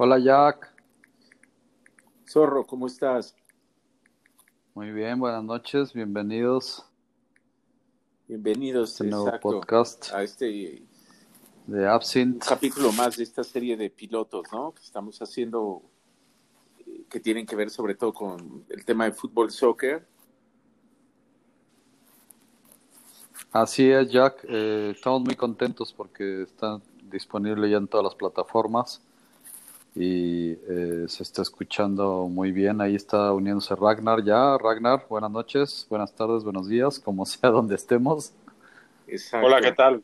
Hola Jack. Zorro, ¿cómo estás? Muy bien, buenas noches, bienvenidos. Bienvenidos a este nuevo podcast a este de Absinthe. Un capítulo más de esta serie de pilotos, ¿no? Que estamos haciendo, eh, que tienen que ver sobre todo con el tema de fútbol, soccer. Así es, Jack. Eh, estamos muy contentos porque está disponible ya en todas las plataformas y eh, se está escuchando muy bien. Ahí está uniéndose Ragnar ya. Ragnar, buenas noches, buenas tardes, buenos días, como sea donde estemos. Hola, ¿qué tal?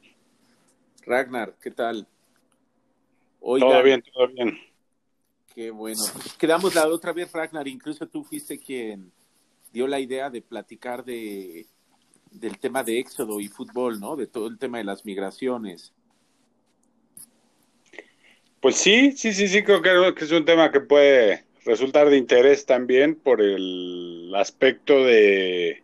Ragnar, ¿qué tal? todo bien, todo bien. Qué bueno. Quedamos la otra vez, Ragnar, incluso tú fuiste quien dio la idea de platicar de del tema de éxodo y fútbol, ¿no? De todo el tema de las migraciones. Pues sí, sí, sí, sí, creo que es un tema que puede resultar de interés también por el aspecto de,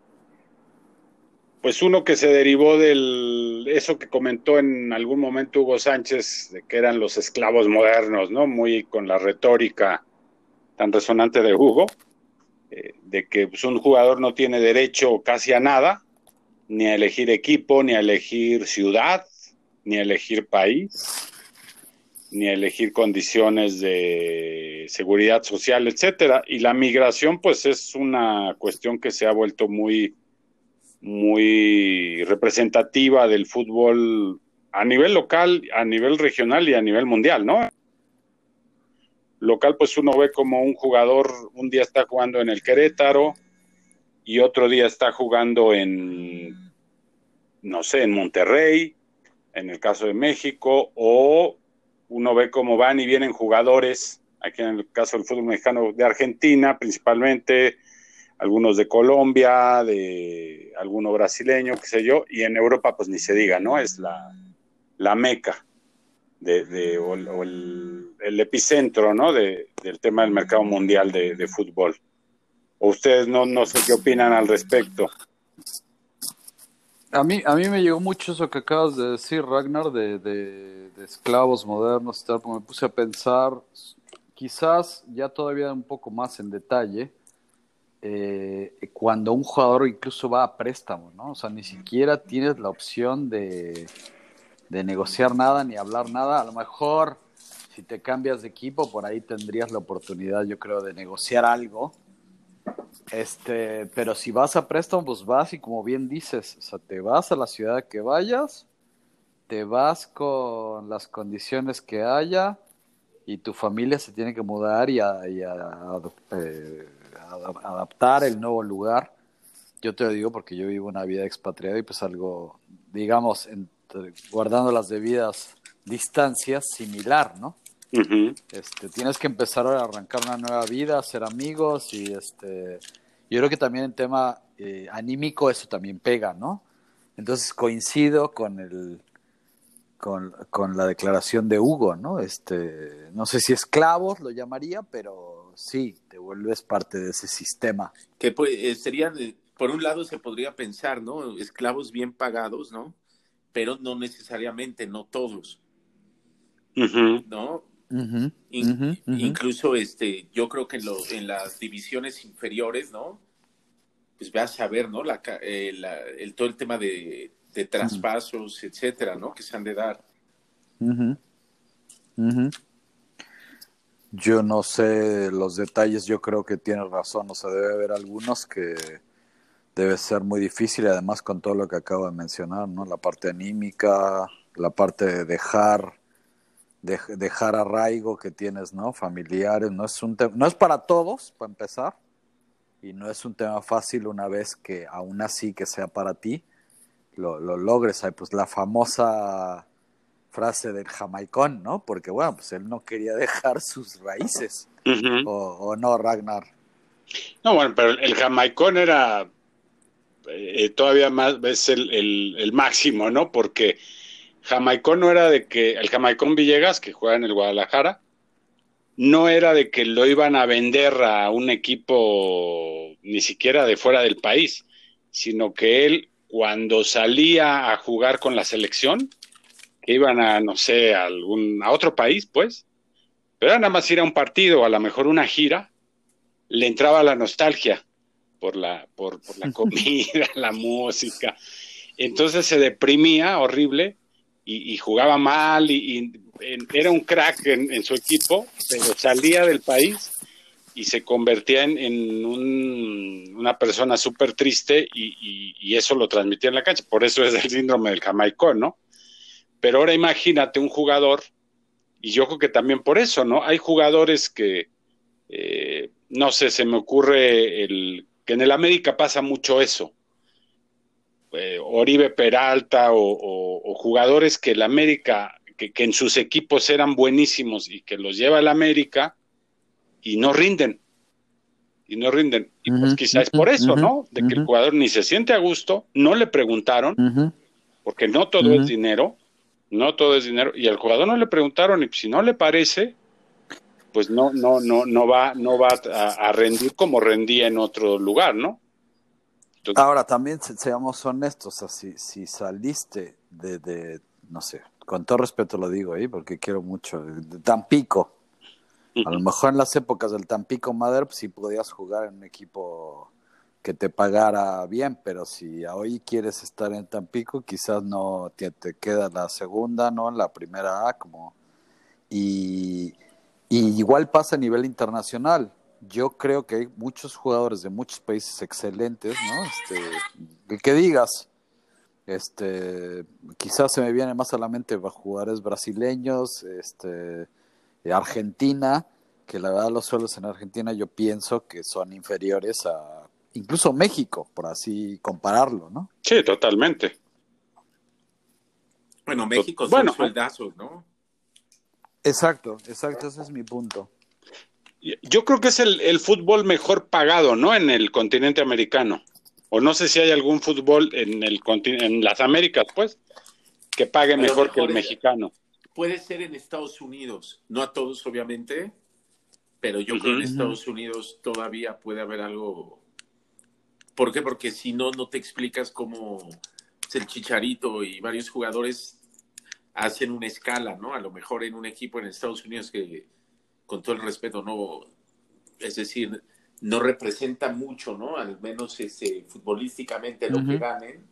pues uno que se derivó del, eso que comentó en algún momento Hugo Sánchez, de que eran los esclavos modernos, ¿no? Muy con la retórica tan resonante de Hugo, eh, de que pues, un jugador no tiene derecho casi a nada, ni a elegir equipo, ni a elegir ciudad, ni a elegir país ni elegir condiciones de seguridad social, etcétera. Y la migración, pues, es una cuestión que se ha vuelto muy, muy representativa del fútbol a nivel local, a nivel regional y a nivel mundial, ¿no? Local, pues uno ve como un jugador un día está jugando en el Querétaro y otro día está jugando en, no sé, en Monterrey, en el caso de México, o uno ve cómo van y vienen jugadores, aquí en el caso del fútbol mexicano de Argentina principalmente, algunos de Colombia, de alguno brasileño, qué sé yo, y en Europa pues ni se diga, ¿no? Es la, la meca de, o, el, epicentro, ¿no? De, del tema del mercado mundial de, de fútbol. ¿O ustedes no, no sé qué opinan al respecto? A mí, a mí me llegó mucho eso que acabas de decir, Ragnar, de, esclavos modernos y tal, porque me puse a pensar, quizás ya todavía un poco más en detalle, eh, cuando un jugador incluso va a préstamo, ¿no? O sea, ni siquiera tienes la opción de, de negociar nada ni hablar nada. A lo mejor, si te cambias de equipo, por ahí tendrías la oportunidad, yo creo, de negociar algo este, pero si vas a préstamo, pues vas y como bien dices, o sea, te vas a la ciudad que vayas, te vas con las condiciones que haya y tu familia se tiene que mudar y, eh, adaptar el nuevo lugar. Yo te lo digo porque yo vivo una vida expatriada y pues algo, digamos, guardando las debidas distancias, similar, ¿no? Este, tienes que empezar a arrancar una nueva vida, hacer amigos y este, yo creo que también en tema eh, anímico eso también pega, ¿no? Entonces coincido con el con, con, la declaración de Hugo, ¿no? Este, no sé si esclavos lo llamaría, pero sí, te vuelves parte de ese sistema. Que pues, eh, serían, eh, por un lado se podría pensar, ¿no? Esclavos bien pagados, ¿no? Pero no necesariamente, no todos. ¿No? Incluso este, yo creo que en, en las divisiones inferiores, ¿no? Pues ve a saber, ¿no? La, eh, el, todo el tema de, traspasos, etcétera, ¿no? Que se han de dar. Yo no sé los detalles, yo creo que tienes razón, o sea, debe haber algunos que debe ser muy difícil, además con todo lo que acabo de mencionar, ¿no? La parte anímica, la parte de dejar de, dejar arraigo que tienes, ¿no? Familiares, no es un no es para todos, para empezar, y no es un tema fácil una vez que aún así que sea para ti, lo, lo logres. Hay pues la famosa frase del jamaicón, ¿no? Porque bueno, pues él no quería dejar sus raíces, o, no, Ragnar. No, bueno, pero el jamaicón era eh, todavía más, es el, el, el máximo, ¿no? Porque Jamaicón no era de que el Jamaicón Villegas, que juega en el Guadalajara, no era de que lo iban a vender a un equipo ni siquiera de fuera del país, sino que él cuando salía a jugar con la selección, que iban a, no sé, a, algún, a otro país, pues, Pero nada más ir a un partido, a lo mejor una gira, le entraba la nostalgia por la, por, por la comida, la música. Entonces se deprimía horrible y, jugaba mal y, era un crack en, su equipo, pero salía del país y se convertía en, una persona súper triste y, eso lo transmitía en la cancha. Por eso es el síndrome del jamaicón, ¿no? Pero ahora imagínate un jugador, y yo creo que también por eso, ¿no? Hay jugadores que, eh, no sé, se me ocurre el que en el América pasa mucho eso. Eh, Oribe Peralta o, jugadores que el América, que, en sus equipos eran buenísimos y que los lleva el América y no rinden. Y no rinden. Y pues quizás es por eso, ¿no? De que el jugador ni se siente a gusto, no le preguntaron, porque no todo es dinero, no todo es dinero, y al jugador no le preguntaron, y si no le parece, pues no, no, no, no va, no va a rendir como rendía en otro lugar, ¿no? Ahora, también seamos honestos, o si, si saliste de, no sé, con todo respeto lo digo ahí, porque quiero mucho, de Tampico, a lo mejor en las épocas del Tampico Madero, pues sí podías jugar en un equipo que te pagara bien, pero si hoy quieres estar en Tampico, quizás no te, te queda la segunda, ¿no? La primera A, como... Y, y igual pasa a nivel internacional yo creo que hay muchos jugadores de muchos países excelentes, ¿no? Este, el que digas, este, quizás se me viene más a la mente jugadores brasileños, este, Argentina, que la verdad los suelos en Argentina yo pienso que son inferiores a incluso México, por así compararlo, ¿no? Sí, totalmente. Bueno, México son bueno, sueldazos, ¿no? Exacto, exacto, ese es mi punto. Yo creo que es el, fútbol mejor pagado, ¿no? En el continente americano. O no sé si hay algún fútbol en, el, en las Américas, pues, que pague mejor que el mexicano. Puede ser en Estados Unidos, no a todos, obviamente, pero yo creo que en Estados Unidos todavía puede haber algo. ¿Por qué? Porque si no, no te explicas cómo el Chicharito y varios jugadores hacen una escala, ¿no? A lo mejor en un equipo en Estados Unidos que con todo el respeto, no, es decir, no representa mucho, ¿no? Al menos ese, futbolísticamente lo que ganen,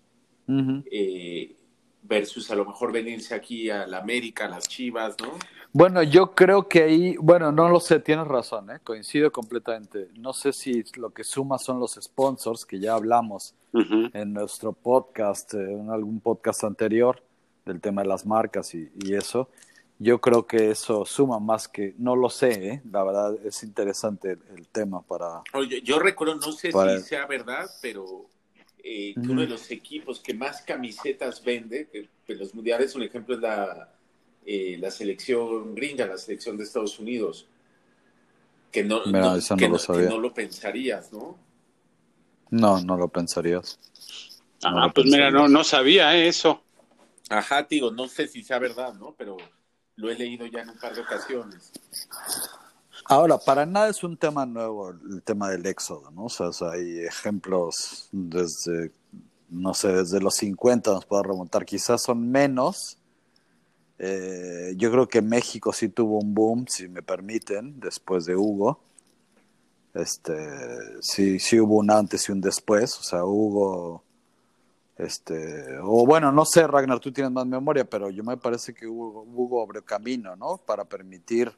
eh, versus a lo mejor venirse aquí a la América, a las Chivas, ¿no? Bueno, yo creo que ahí, bueno, no lo sé, tienes razón, ¿eh? coincido completamente. No sé si lo que suma son los sponsors, que ya hablamos en nuestro podcast, eh, en algún podcast anterior, del tema de las marcas y, y eso yo creo que eso suma más que, no lo sé, ¿eh? la verdad es interesante el, tema para... Oye, yo recuerdo, no sé si sea verdad, pero eh, uno de los equipos que más camisetas vende, que, los mundiales, un ejemplo es la, eh, la selección gringa, la selección de Estados Unidos, que no, no, lo pensarías, ¿no? No, no lo pensarías. Ah, pues mira, no, no sabía eso. Ajá, digo, no sé si sea verdad, ¿no? Pero lo he leído ya en un par de ocasiones. Ahora, para nada es un tema nuevo el tema del éxodo, ¿no? O sea, hay ejemplos desde, no sé, desde los 50 nos puedo remontar, quizás son menos. Eh, yo creo que México sí tuvo un boom, si me permiten, después de Hugo. Este, sí, sí hubo un antes y un después, o sea, Hugo este, o bueno, no sé, Ragnar, tú tienes más memoria, pero yo me parece que Hugo, abrió camino, ¿no? Para permitir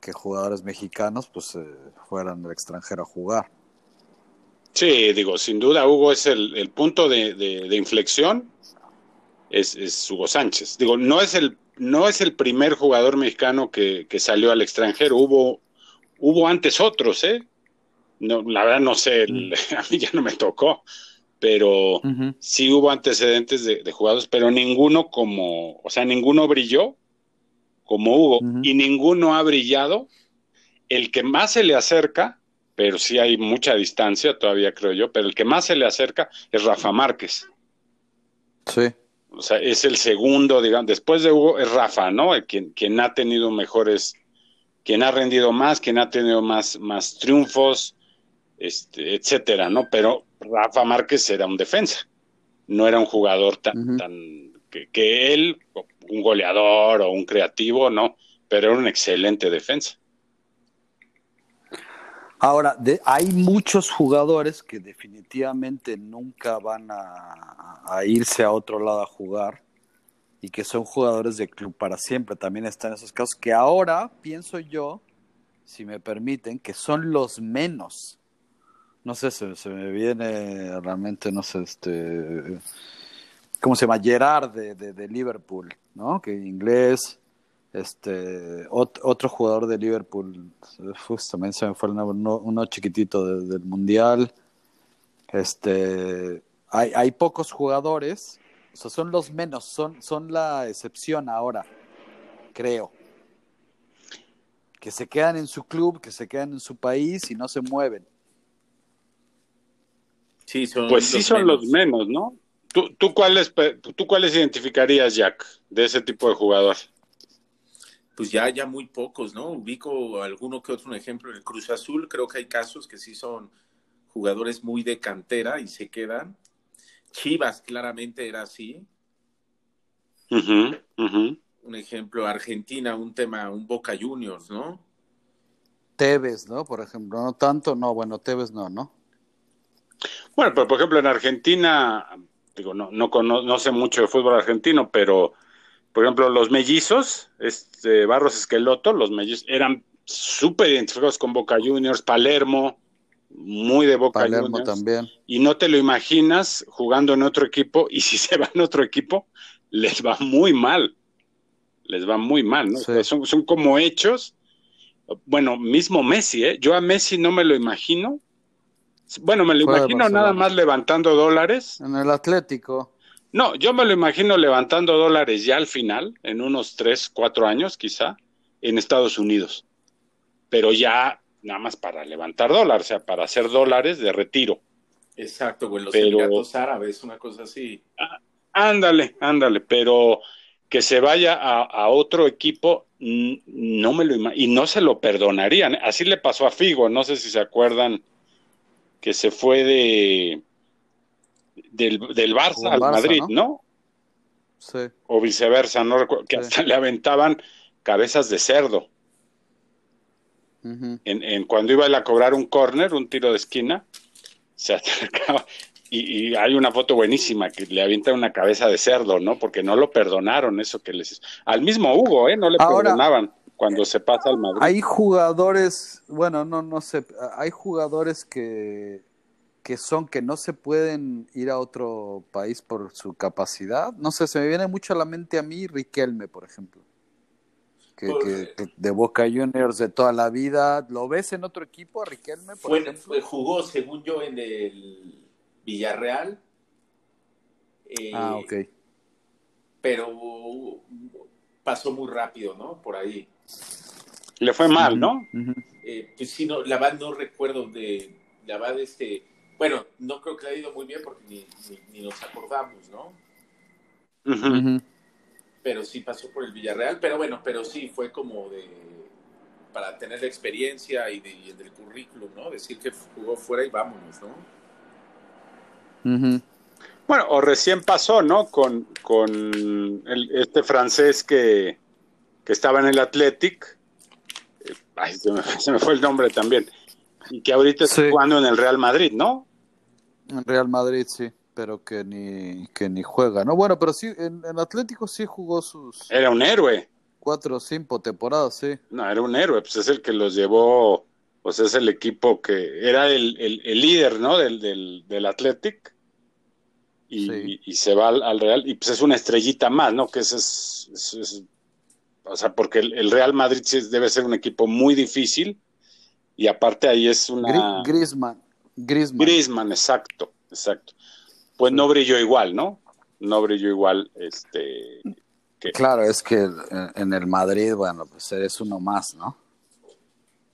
que jugadores mexicanos pues eh, fueran del extranjero a jugar. Sí, digo, sin duda Hugo es el, punto de, inflexión, es, Hugo Sánchez. Digo, no es el, no es el primer jugador mexicano que, salió al extranjero, hubo, hubo antes otros, ¿eh? No, la verdad no sé, a mí ya no me tocó, pero sí hubo antecedentes de, jugadores, pero ninguno como, o sea, ninguno brilló como Hugo y ninguno ha brillado. El que más se le acerca, pero sí hay mucha distancia todavía creo yo, pero el que más se le acerca es Rafa Márquez. Sí. O sea, es el segundo, digamos, después de Hugo es Rafa, ¿no? Quien, quien ha tenido mejores, quien ha rendido más, quien ha tenido más, más triunfos, este, etcétera, ¿no? Pero Rafa Márquez era un defensa, no era un jugador tan, tan que, él, un goleador o un creativo, no, pero era una excelente defensa. Ahora, de, hay muchos jugadores que definitivamente nunca van a, a, irse a otro lado a jugar y que son jugadores de club para siempre. También están esos casos que ahora pienso yo, si me permiten, que son los menos. No sé, se, se me viene realmente, no sé, este, ¿cómo se llama? Gerard de, de, Liverpool, ¿no? Que inglés, este ot, otro jugador de Liverpool también se me fue uno, uno chiquitito de, del mundial este hay, hay pocos jugadores o sea, son los menos son, son la excepción ahora creo que se quedan en su club que se quedan en su país y no se mueven sí, son pues sí son menos. los menos no ¿Tú, tú, cuáles, ¿Tú cuáles identificarías, Jack, de ese tipo de jugador? pues ya, ya muy pocos, ¿no? Ubico alguno que otro un ejemplo en el Cruz Azul, creo que hay casos que sí son jugadores muy de cantera y se quedan. Chivas claramente era así. Uh -huh, uh -huh. Un ejemplo, Argentina, un tema, un Boca Juniors, ¿no? Tevez, ¿no? Por ejemplo, no tanto, no, bueno, Tevez no, ¿no? Bueno, pero por ejemplo en Argentina, digo, no, no, no, no sé mucho de fútbol argentino, pero por ejemplo, los mellizos, este, Barros Esqueloto, los mellizos eran súper identificados con Boca Juniors, Palermo, muy de Boca Palermo Juniors. también. Y no te lo imaginas jugando en otro equipo, y si se va en otro equipo, les va muy mal. Les va muy mal, ¿no? Sí. O sea, son, son como hechos. Bueno, mismo Messi, ¿eh? Yo a Messi no me lo imagino. Bueno, me lo imagino nada más levantando dólares. En el Atlético. No, yo me lo imagino levantando dólares ya al final, en unos tres, cuatro años quizá, en Estados Unidos. Pero ya nada más para levantar dólares, o sea, para hacer dólares de retiro. Exacto, güey, los Pero- Emiratos Árabes, una cosa así. Ándale, ándale, pero que se vaya a, a otro equipo, no me lo imagino, y no se lo perdonarían. Así le pasó a Figo, no sé si se acuerdan que se fue de del, del Barça al Madrid, ¿no? ¿no? Sí. o viceversa, no recuerdo, que Sí. hasta le aventaban cabezas de cerdo. En, en cuando iba a cobrar un córner, un tiro de esquina, se acercaba y, y hay una foto buenísima que le avienta una cabeza de cerdo, ¿no? Porque no lo perdonaron eso que les. Al mismo Hugo, ¿eh? No le Ahora- perdonaban cuando se pasa al Madrid. Hay jugadores, bueno, no, no sé, hay jugadores que, que son que no se pueden ir a otro país por su capacidad. No sé, se me viene mucho a la mente a mí Riquelme, por ejemplo. Que, Por- que- que de Boca Juniors de toda la vida. ¿Lo ves en otro equipo Riquelme, por Fue, ejemplo? fue- jugó, según yo, en el Villarreal. Eh, Ah, ok. Pero pasó muy rápido, ¿no? Por ahí. Le fue mal, ¿no? Eh, pues sí, no, la no recuerdo de la verdad este, bueno, no creo que le haya ido muy bien porque ni, ni, ni nos acordamos, ¿no? Pero sí pasó por el Villarreal, pero bueno, pero sí fue como de para tener la experiencia y, de, y del currículum, ¿no? Decir que jugó fuera y vámonos, ¿no? Bueno, o recién pasó, ¿no? Con, con el- este francés que, que estaba en el Athletic. Eh, Ay, se me, se me fue el nombre también. Y que ahorita está jugando en el Real Madrid, ¿no? En Real Madrid sí, pero que ni, que ni juega, ¿no? Bueno, pero sí, en, en Atlético sí jugó sus Era un héroe. cuatro o cinco temporadas, sí. No, era un héroe. Pues es el que los llevó, pues es el equipo que era el, el- el líder, ¿no? Del, del, del Athletic. Y, Sí. y se va al, al Real. Y pues es una estrellita más, ¿no? Que ese es, es- es- o sea, porque el, el Real Madrid debe ser un equipo muy difícil. Y aparte ahí es una... Gri- Griezmann. Griezmann. Griezmann, exacto, exacto. Pues no brilló igual, ¿no? No brilló igual, este... que- Claro, es que en, el Madrid, bueno, pues eres uno más, ¿no?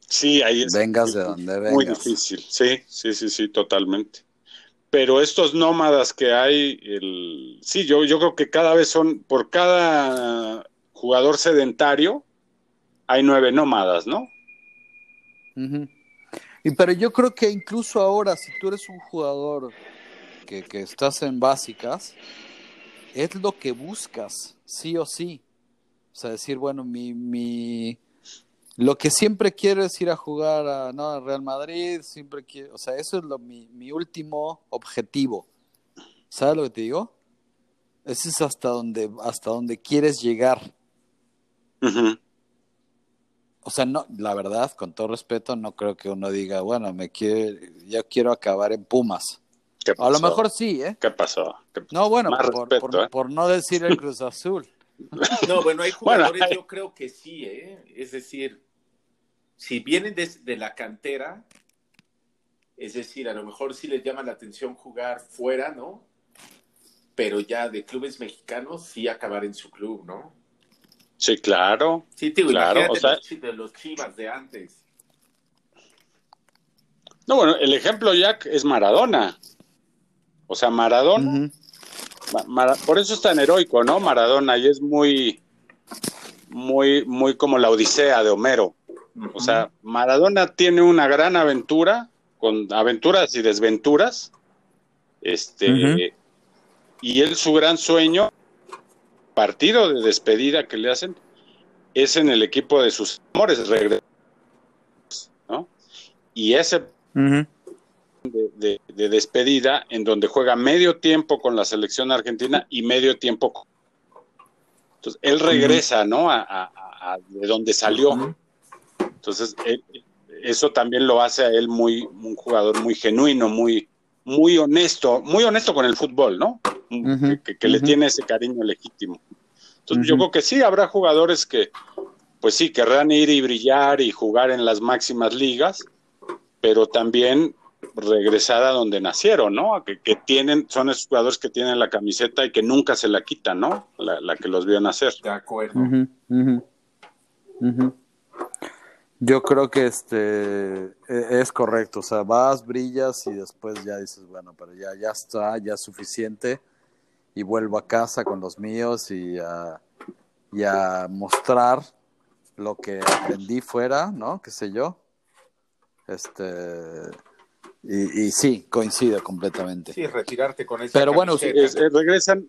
Sí, ahí es Vengas de donde muy vengas. difícil. Sí, sí, sí, sí, totalmente. Pero estos nómadas que hay, el... sí, yo, yo creo que cada vez son, por cada jugador sedentario, hay nueve nómadas, ¿no? Y pero yo creo que incluso ahora, si tú eres un jugador que, que estás en básicas, es lo que buscas, sí o sí. O sea, decir, bueno, mi, mi, lo que siempre quiero es ir a jugar a, ¿no? a Real Madrid, siempre quiero, o sea, eso es lo, mi, mi último objetivo. ¿Sabes lo que te digo? Ese es hasta donde, hasta donde quieres llegar. O sea, no, la verdad, con todo respeto, no creo que uno diga, bueno, me quiero, yo quiero acabar en Pumas. ¿Qué A lo mejor sí, ¿eh? ¿Qué pasó? ¿Qué pasó? No, bueno, Más por, respeto, por- ¿eh? por no decir el Cruz Azul. No, bueno, hay Bueno, jugadores, hay- yo creo que sí, ¿eh? Es decir, si vienen de, de la cantera, es decir, a lo mejor sí les llama la atención jugar fuera, ¿no? Pero ya de clubes mexicanos, sí acabar en su club, ¿no? Sí, claro. Sí, Claro, imagínate o sea- los, chi- de los chivas de antes. No, bueno, el ejemplo, Jack, es Maradona. O sea, Maradona, por eso es tan heroico, ¿no? Maradona, y es muy, muy, muy como la Odisea de Homero. O sea, Maradona tiene una gran aventura, con aventuras y desventuras. Este, y él su gran sueño, partido de despedida que le hacen, es en el equipo de sus amores, ¿no? Y ese Ujú. de, de- de despedida en donde juega medio tiempo con la selección argentina y medio tiempo con... Entonces, él regresa, ¿no? A, a- a- a de donde salió. Entonces, él- eso también lo hace a él muy un jugador muy genuino, muy muy honesto, muy honesto con el fútbol, ¿no? Que, le tiene ese cariño legítimo. Entonces, yo creo que sí, habrá jugadores que, pues sí, querrán ir y brillar y jugar en las máximas ligas, pero también regresar a donde nacieron, ¿no? Que, que tienen, son esos jugadores que tienen la camiseta y que nunca se la quitan, ¿no? La, la que los vio nacer. De acuerdo. Yo creo que este e- es correcto, o sea, vas, brillas y después ya dices, bueno, pero ya, ya está, ya es suficiente y vuelvo a casa con los míos y a, y a mostrar lo que aprendí fuera, ¿no? Qué sé yo. Este y, y sí, coincido completamente. Sí, retirarte con esa Pero bueno, camiseta. Es- eh, regresan,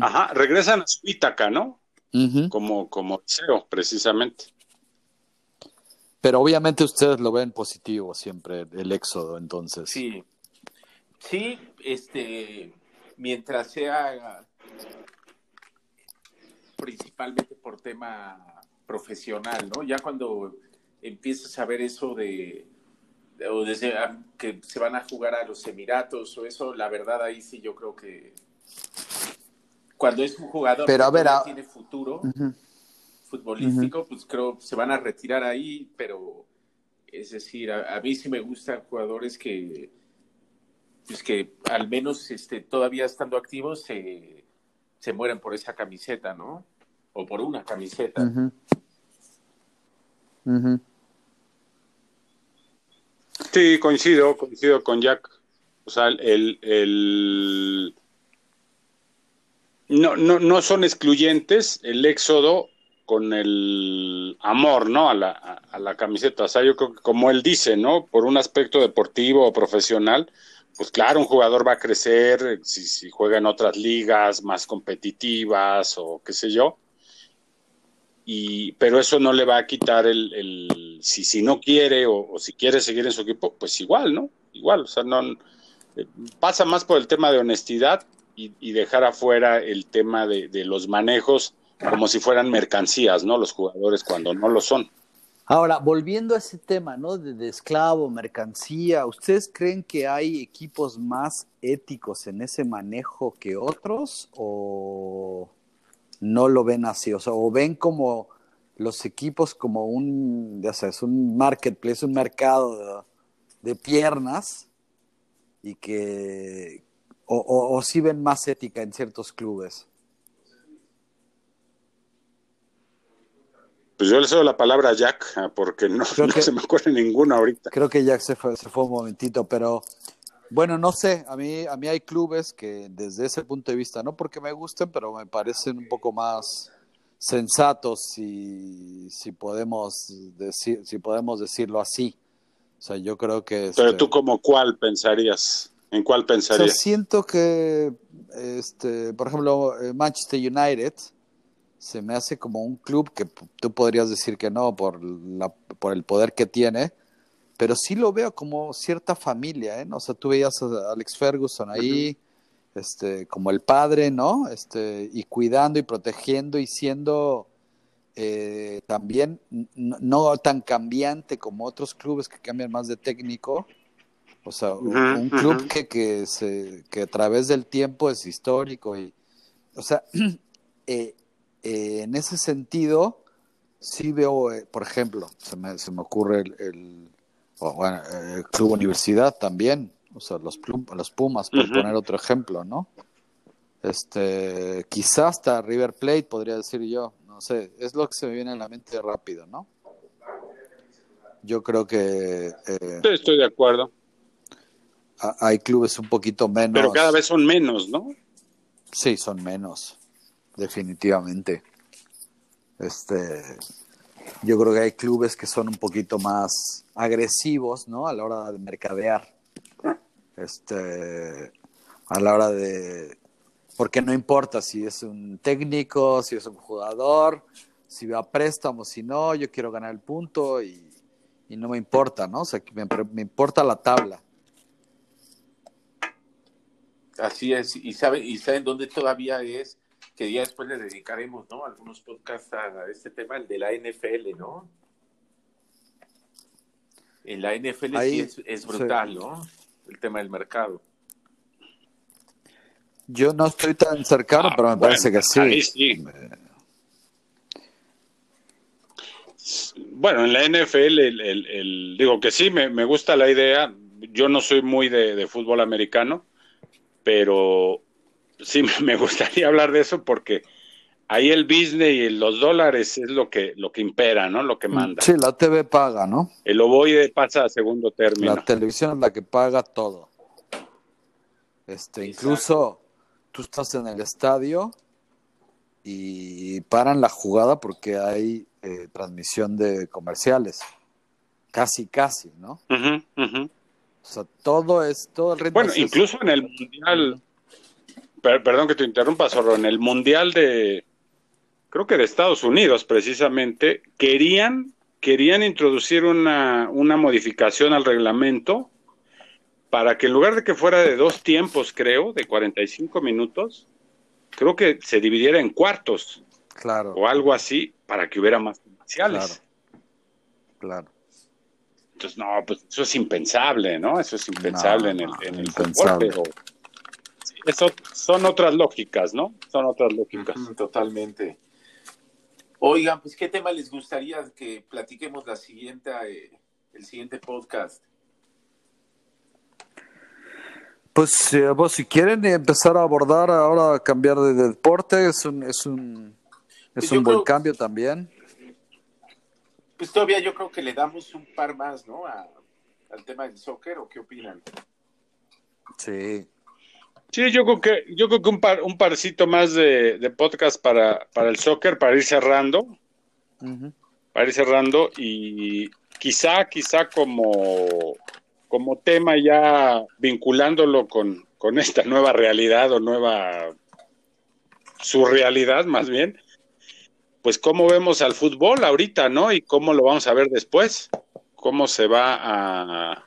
ajá, regresan a su Ítaca, ¿no? Como, como deseo, precisamente. Pero obviamente ustedes lo ven positivo siempre, el éxodo, entonces. Sí, sí, este, mientras sea principalmente por tema profesional, ¿no? Ya cuando empiezas a ver eso de, de- o desde que se van a jugar a los Emiratos o eso, la verdad ahí sí yo creo que cuando es un jugador Pero, que a ver, todavía a- tiene futuro futbolístico, pues creo se van a retirar ahí, pero es decir, a, a mí sí me gustan jugadores que pues que al menos este todavía estando activos se, se mueren por esa camiseta, ¿no? O por una camiseta. Ujú. Sí, coincido, coincido con Jack. O sea, el, el no, no, no son excluyentes el éxodo con el amor, ¿no? A la, a, a la camiseta. O sea, yo creo que como él dice, ¿no? Por un aspecto deportivo o profesional, pues claro, un jugador va a crecer eh, si, juega en otras ligas más competitivas o qué sé yo. Y, pero eso no le va a quitar el, el si, si no quiere o, si quiere seguir en su equipo, pues igual, ¿no? Igual, o sea, no eh, pasa más por el tema de honestidad y, dejar afuera el tema de los manejos como si fueran mercancías, ¿no? Los jugadores cuando no lo son. Ahora, volviendo a ese tema, ¿no? De, esclavo, mercancía, ¿ustedes creen que hay equipos más éticos en ese manejo que otros o no lo ven así? O sea, o ven como los equipos como un, ya sabes, un marketplace, un mercado de, piernas y que, o, o, sí ven más ética en ciertos clubes. Pues yo le cedo la palabra a Jack, ah, porque no, Creo no que- se me ocurre ninguno ahorita. Creo que Jack se fue, se fue un momentito, pero bueno, no sé, a mí, a mí hay clubes que desde ese punto de vista, no porque me gusten, pero me parecen un poco más sensatos si, si podemos decir, si podemos decirlo así. O sea, yo creo que Pero este, tú como cuál pensarías, ¿en cuál o sea, pensarías? siento que este, por ejemplo, eh, Manchester United se me hace como un club que tú podrías decir que no por, la, por el poder que tiene, pero sí lo veo como cierta familia, ¿eh? O sea, tú veías a Alex Ferguson ahí, este, como el padre, ¿no? Este, y cuidando y protegiendo y siendo eh, también no, tan cambiante como otros clubes que cambian más de técnico. O sea, un club que, que, se, que a través del tiempo es histórico y, o sea, eh, eh, en ese sentido, sí veo, eh, por ejemplo, se me, se me ocurre el, bueno, el Club Universidad también, o sea, los, los Pumas, por poner otro ejemplo, ¿no? Este, quizás hasta River Plate, podría decir yo, no sé, es lo que se me viene a la mente rápido, ¿no? Yo creo que... Eh, estoy de acuerdo. Hay clubes un poquito menos... Pero cada vez son menos, ¿no? Sí, son menos definitivamente. Este, yo creo que hay clubes que son un poquito más agresivos, ¿no? A la hora de mercadear. Este, a la hora de, porque no importa si es un técnico, si es un jugador, si va a préstamo, si no, yo quiero ganar el punto y, no me importa, ¿no? O sea, me, me importa la tabla. Así es, y saben, y saben dónde todavía es que ya después le dedicaremos, ¿no? Algunos podcasts a este tema, el de la NFL, ¿no? En la NFL sí es, brutal, ¿no? El tema del mercado. Yo no estoy tan cercano, ah, pero me parece que sí. sí. Bueno, en la NFL, el, digo que sí, me, me, gusta la idea. Yo no soy muy de, de fútbol americano, pero sí me gustaría hablar de eso porque ahí el business y los dólares es lo que lo que impera, ¿no? Lo que mm, manda. Sí, la TV paga, ¿no? El ovoide pasa a segundo término. La televisión es la que paga todo. Este, incluso tú estás en el estadio y paran la jugada porque hay eh, transmisión de comerciales. Casi, casi, ¿no? O sea, todo es, todo el ritmo. Bueno, incluso en el mundial, perdón que te interrumpa, Zorro, en el Mundial de, creo que de Estados Unidos precisamente, querían, querían introducir una, una modificación al reglamento para que en lugar de que fuera de dos tiempos, creo, de 45 minutos, creo que se dividiera en cuartos. Claro. O algo así, para que hubiera más comerciales. Claro. Claro. Entonces, no, pues eso es impensable, ¿no? Eso es impensable en el, en el fútbol, eso son otras lógicas, ¿no? Son otras lógicas. Totalmente. Oigan, pues, ¿qué tema les gustaría que platiquemos la siguiente, eh, el siguiente podcast? Pues eh, vos, si quieren empezar a abordar ahora, cambiar de, deporte, es un, es un, es pues un buen cambio también. Pues todavía yo creo que le damos un par más, ¿no? al tema del soccer, ¿o qué opinan? Sí. Sí, yo creo que, yo creo que un, par, un parcito más de, podcast para, para el soccer, para ir cerrando. Para ir cerrando y quizá, quizá como, como tema ya vinculándolo con, con esta nueva realidad o nueva surrealidad más bien, pues cómo vemos al fútbol ahorita, ¿no? Y cómo lo vamos a ver después, cómo se va a,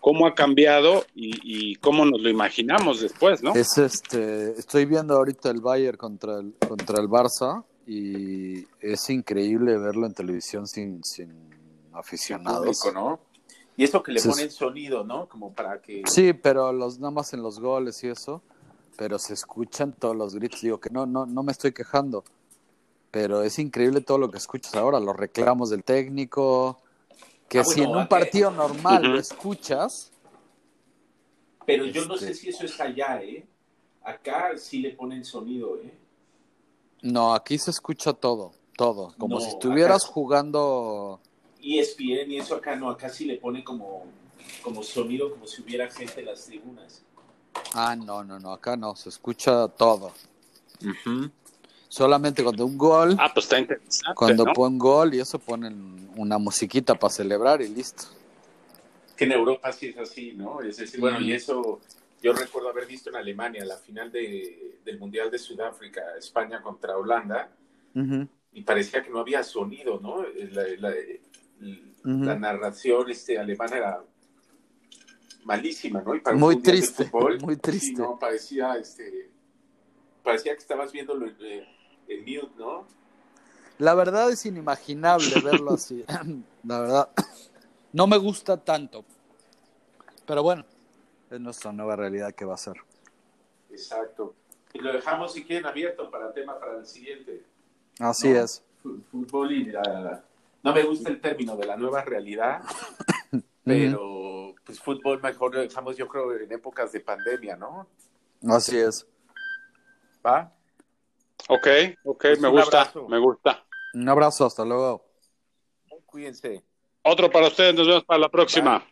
cómo ha cambiado y, cómo nos lo imaginamos después, ¿no? Es este, estoy viendo ahorita el Bayern contra el, contra el Barça y es increíble verlo en televisión sin, sin aficionados. ¿no? Y eso que le ponen sonido, ¿no? Como para que... Sí, pero los, nada más en los goles y eso, pero se escuchan todos los gritos. Digo que no, no, no me estoy quejando, pero es increíble todo lo que escuchas ahora, los reclamos del técnico, que ah, si en un partido normal lo escuchas. Pero yo no sé este si eso es allá, ¿eh? Acá sí le ponen sonido, ¿eh? No, aquí se escucha todo, todo. Como si estuvieras jugando. ESPN y eso acá no, acá sí le pone como, como sonido, como si hubiera gente en las tribunas. Ah, no, no, no, acá no, se escucha todo. Solamente cuando un gol. Ah, pues está interesante. Cuando ponen gol y eso ponen una musiquita para celebrar y listo. Que en Europa sí es así, ¿no? Es decir, bueno, y eso yo recuerdo haber visto en Alemania la final de, del Mundial de Sudáfrica, España contra Holanda, y parecía que no había sonido, ¿no? La, la, narración este, alemana era malísima, ¿no? Y para muy triste, fútbol, muy triste. ¿no? Parecía, este, parecía que estabas viéndolo en, eh, en mute, ¿no? La verdad es inimaginable verlo así. La verdad, no me gusta tanto. Pero bueno, es nuestra nueva realidad que va a ser. Exacto. Y lo dejamos, si quieren, abierto para el tema para el siguiente. Así es. Fútbol y No me gusta el término de la nueva realidad, pero pues fútbol mejor lo dejamos, yo creo, en épocas de pandemia, ¿no? Así es. ¿Va? Ok, ok, pues me gusta, me gusta. Un abrazo, hasta luego. Cuídense. Otro para ustedes, nos vemos para la próxima.